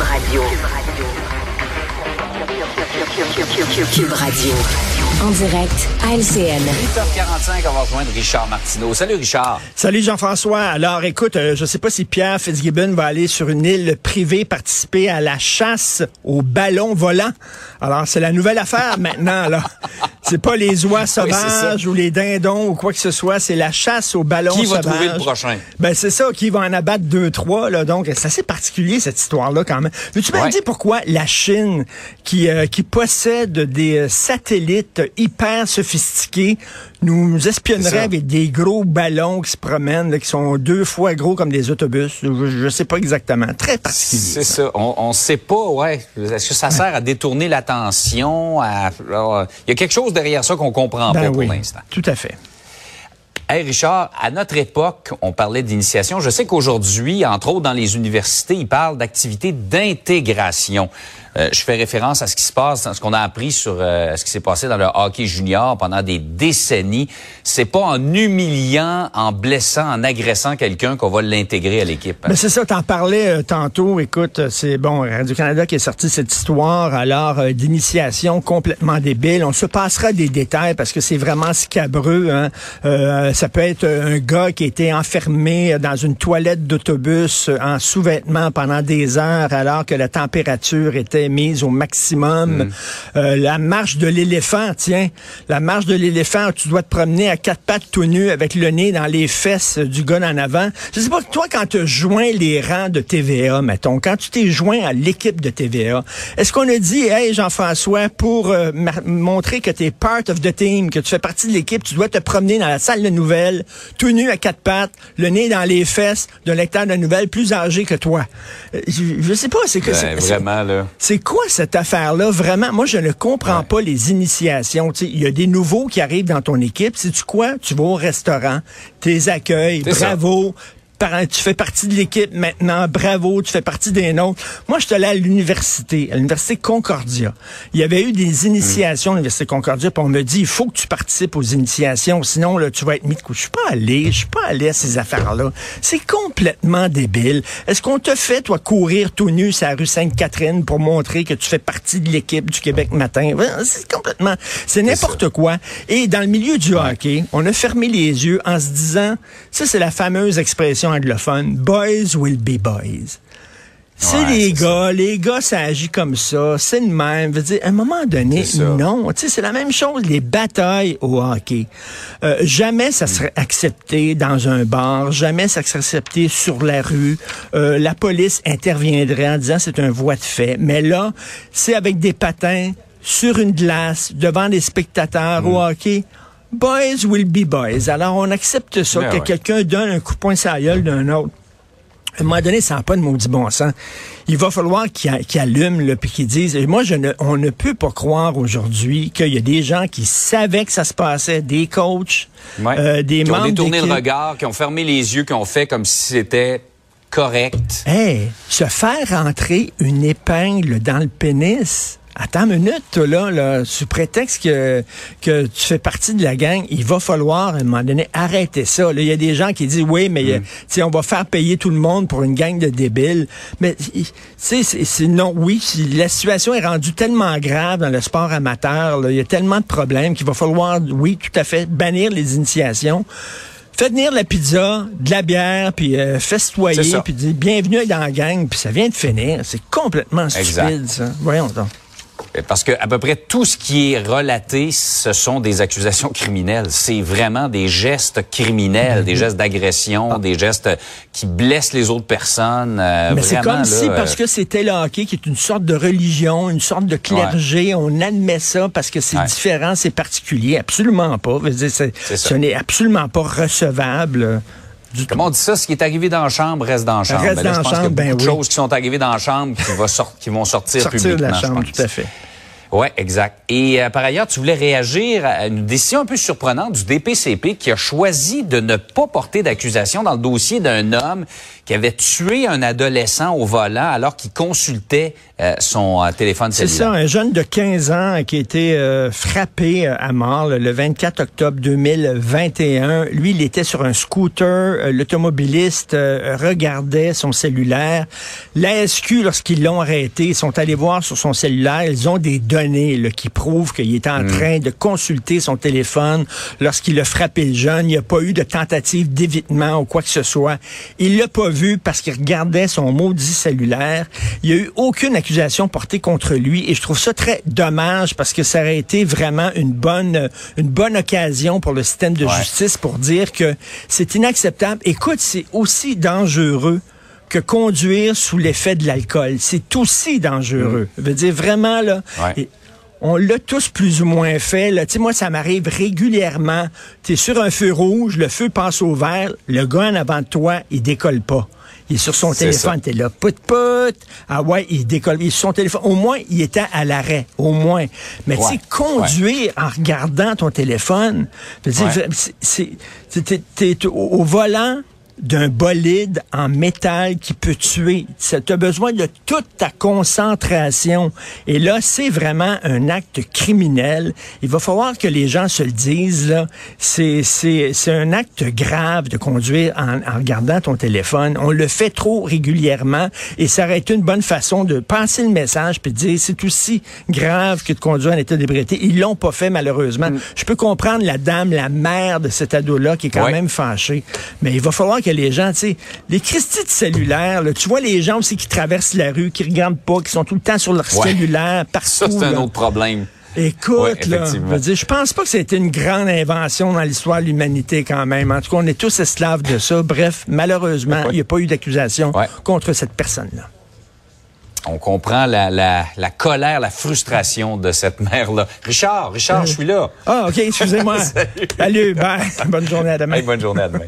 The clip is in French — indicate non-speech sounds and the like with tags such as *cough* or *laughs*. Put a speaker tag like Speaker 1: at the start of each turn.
Speaker 1: Cube Radio. Radio. En direct à LCN.
Speaker 2: 8h45, on va rejoindre Richard Martineau. Salut Richard.
Speaker 3: Salut Jean-François. Alors écoute, euh, je sais pas si Pierre Fitzgibbon va aller sur une île privée participer à la chasse aux ballons volants. Alors c'est la nouvelle affaire *laughs* maintenant là. C'est pas les oies sauvages ou les dindons ou quoi que ce soit, c'est la chasse aux ballons
Speaker 2: Qui
Speaker 3: sauvages.
Speaker 2: va trouver le prochain?
Speaker 3: Ben c'est ça, qui va en abattre deux, trois. Là, donc c'est assez particulier cette histoire-là quand même. Veux-tu me
Speaker 2: Ouais.
Speaker 3: dire pourquoi la Chine, qui, euh, qui possède des euh, satellites hyper sophistiqués, nous espionnerait avec des gros ballons qui se promènent, là, qui sont deux fois gros comme des autobus. Je, je sais pas exactement. Très particulier.
Speaker 2: C'est ça. On, on sait pas, ouais. Est-ce que ça sert à détourner l'attention? À... Il y a quelque chose derrière ça qu'on comprend
Speaker 3: Ben
Speaker 2: pas pour l'instant.
Speaker 3: tout à fait.
Speaker 2: Hey Richard, à notre époque, on parlait d'initiation. Je sais qu'aujourd'hui, entre autres dans les universités, ils parlent d'activités d'intégration. Euh, je fais référence à ce qui se passe, à ce qu'on a appris sur euh, ce qui s'est passé dans le hockey junior pendant des décennies. C'est pas en humiliant, en blessant, en agressant quelqu'un qu'on va l'intégrer à l'équipe.
Speaker 3: Mais c'est ça, t'en parlais euh, tantôt. Écoute, c'est bon, Radio-Canada qui a sorti cette histoire, alors, d'initiation complètement débile. On se passera des détails parce que c'est vraiment scabreux. Hein. Ça peut être un gars qui été enfermé dans une toilette d'autobus en sous-vêtements pendant des heures alors que la température était mise au maximum. Euh, la marche de l'éléphant, tiens, la marche de l'éléphant, tu dois te promener à quatre pattes tout nu avec le nez dans les fesses du gars en avant. Je sais pas, toi, quand tu joins les rangs de TVA, mettons, quand tu t'es joint à l'équipe de TVA, est-ce qu'on a dit, hey, Jean-François, pour euh, montrer que tu es part of the team, que tu fais partie de l'équipe, tu dois te promener dans la salle de nouvelles, tout nu à quatre pattes, le nez dans les fesses d'un lecteur de nouvelles plus âgé que toi? Euh, Je, je sais pas, c'est que...
Speaker 2: Ben, vraiment, là.
Speaker 3: C'est quoi cette affaire-là? Vraiment, moi, je ne comprends pas les initiations. Il y a des nouveaux qui arrivent dans ton équipe. Sais-tu quoi? Tu vas au restaurant, tes accueils,
Speaker 2: ça.
Speaker 3: Tu fais partie de l'équipe maintenant, bravo, tu fais partie des nôtres. Moi, je suis allé à l'université, à l'université Concordia. Il y avait eu des initiations à l'université Concordia, puis on me dit, il faut que tu participes aux initiations, sinon là, tu vas être mis de côté. Je suis pas allé, je suis pas allé à ces affaires-là. C'est complètement débile. Est-ce qu'on te fait, toi, courir tout nu sur la rue Sainte-Catherine pour montrer que tu fais partie de l'équipe du Québec matin? C'est complètement, c'est n'importe quoi. Et dans le milieu du hockey, on a fermé les yeux en se disant, ça c'est la fameuse expression anglophone, boys will be boys. C'est
Speaker 2: Ouais,
Speaker 3: les gars, les gars, ça agit comme ça, c'est le même. Je veux dire, à un moment donné, non. Tu sais, c'est la même chose, les batailles au hockey. Euh, jamais ça serait accepté dans un bar, jamais ça serait accepté sur la rue. Euh, la police interviendrait en disant c'est un voie de fait. Mais là, c'est avec des patins, sur une glace, devant des spectateurs
Speaker 2: Mm.
Speaker 3: au hockey. Boys will be boys. Alors, on accepte ça,
Speaker 2: Ben
Speaker 3: que
Speaker 2: ouais.
Speaker 3: quelqu'un donne un coup de poing sur la gueule d'un autre. À un moment donné, ça n'a pas de maudit bon sens. Il va falloir qu'ils qu'ils allument, là, puis qu'ils disent, et moi, je ne, on ne peut pas croire aujourd'hui qu'il y a des gens qui savaient que ça se passait, des coachs,
Speaker 2: Ouais.
Speaker 3: euh, des
Speaker 2: qui ont
Speaker 3: membres
Speaker 2: détourné le regard, qui ont fermé les yeux, qui ont fait comme si c'était correct.
Speaker 3: Hey, se faire rentrer une épingle dans le pénis. Attends une minute, toi, là, là, sous prétexte que, que tu fais partie de la gang, il va falloir, à un moment donné, arrêter ça. Il y a des gens qui disent, oui, mais euh, tu sais, on va faire payer tout le monde pour une gang de débiles. Mais, tu sais, c'est- non, oui, la situation est rendue tellement grave dans le sport amateur, il y a tellement de problèmes qu'il va falloir, oui, tout à fait, bannir les initiations. Faites venir la pizza, de la bière, puis euh, festoyer,
Speaker 2: ça.
Speaker 3: puis dire bienvenue dans la gang, puis ça vient de finir. C'est complètement
Speaker 2: Exact.
Speaker 3: stupide, ça. Voyons donc.
Speaker 2: Parce que à peu près tout ce qui est relaté, ce sont des accusations criminelles. C'est vraiment des gestes criminels, des gestes d'agression, des gestes qui blessent les autres personnes. euh,
Speaker 3: Mais c'est comme si, parce
Speaker 2: euh,
Speaker 3: que c'était le hockey, qui est une sorte de religion, une sorte de clergé, on admet ça parce que c'est
Speaker 2: Ouais.
Speaker 3: différent, c'est particulier. Absolument pas. Je veux dire, c'est-
Speaker 2: C'est ça.
Speaker 3: ce n'est absolument pas recevable du.
Speaker 2: Comment on dit ça? Ce qui est arrivé dans la chambre reste dans la chambre.
Speaker 3: Reste
Speaker 2: Ben là,
Speaker 3: dans
Speaker 2: je pense qu'il y a beaucoup
Speaker 3: ben
Speaker 2: de
Speaker 3: oui.
Speaker 2: choses qui sont arrivées dans la chambre qui, va sort- qui vont sortir,
Speaker 3: Sortir de
Speaker 2: publiquement,
Speaker 3: la chambre, tout à fait.
Speaker 2: Ouais, exact. Et euh, par ailleurs, tu voulais réagir à une décision un peu surprenante du DPCP qui a choisi de ne pas porter d'accusation dans le dossier d'un homme qui avait tué un adolescent au volant alors qu'il consultait euh, son euh, téléphone cellulaire.
Speaker 3: C'est ça, un jeune de 15 ans qui a été frappé à mort le 24 octobre 2021. Lui, il était sur un scooter. L'automobiliste regardait son cellulaire. La SQ, lorsqu'ils l'ont arrêté, ils sont allés voir sur son cellulaire. Ils ont des données qui prouve qu'il était en mm. train de consulter son téléphone lorsqu'il a frappé le jeune. Il n'y a pas eu de tentative d'évitement ou quoi que ce soit. Il l'a pas vu parce qu'il regardait son maudit cellulaire. Il n'y a eu aucune accusation portée contre lui et je trouve ça très dommage parce que ça aurait été vraiment une bonne, une bonne occasion pour le système de justice pour dire que c'est inacceptable. Écoute, c'est aussi dangereux que conduire sous l'effet de l'alcool. C'est aussi dangereux. Mm. Je veux dire, vraiment, là, on l'a tous plus ou moins fait. Là. moi, ça m'arrive régulièrement. Tu es sur un feu rouge, le feu passe au vert, le gars en avant de toi, il décolle pas. Il est sur son téléphone, t'es là, put put. Ah ouais, il décolle, il est sur son téléphone. Au moins, il était à l'arrêt, au moins. Mais tu sais, conduire en regardant ton téléphone, c'est, t'es au volant, d'un bolide en métal qui peut tuer. Tu as besoin de toute ta concentration. Et là, c'est vraiment un acte criminel. Il va falloir que les gens se le disent. C'est, c'est, c'est un acte grave de conduire en, en regardant ton téléphone. On le fait trop régulièrement et ça aurait été une bonne façon de passer le message puis de dire c'est aussi grave que de conduire en état d'ébriété. Ils l'ont pas fait malheureusement. Mm. Je peux comprendre la dame, la mère de cet ado-là qui est quand même fâchée. Mais il va falloir que les gens, tu sais, les Christie de cellulaire, tu vois les gens aussi qui traversent la rue, qui regardent pas, qui sont tout le temps sur leur cellulaire, partout. Ça,
Speaker 2: c'est un autre problème.
Speaker 3: Écoute, là, je, dire, je pense pas que c'était une grande invention dans l'histoire de l'humanité quand même. En tout cas, on est tous esclaves de ça. Bref, malheureusement, il n'y a pas eu d'accusation contre cette personne-là.
Speaker 2: On comprend la, la, la, colère, la frustration de cette *laughs* mère-là. Richard, Richard, je suis là.
Speaker 3: Ah, OK, excusez-moi. *laughs* Salut. Salut, bye. Bonne journée à demain.
Speaker 2: bonne journée à demain.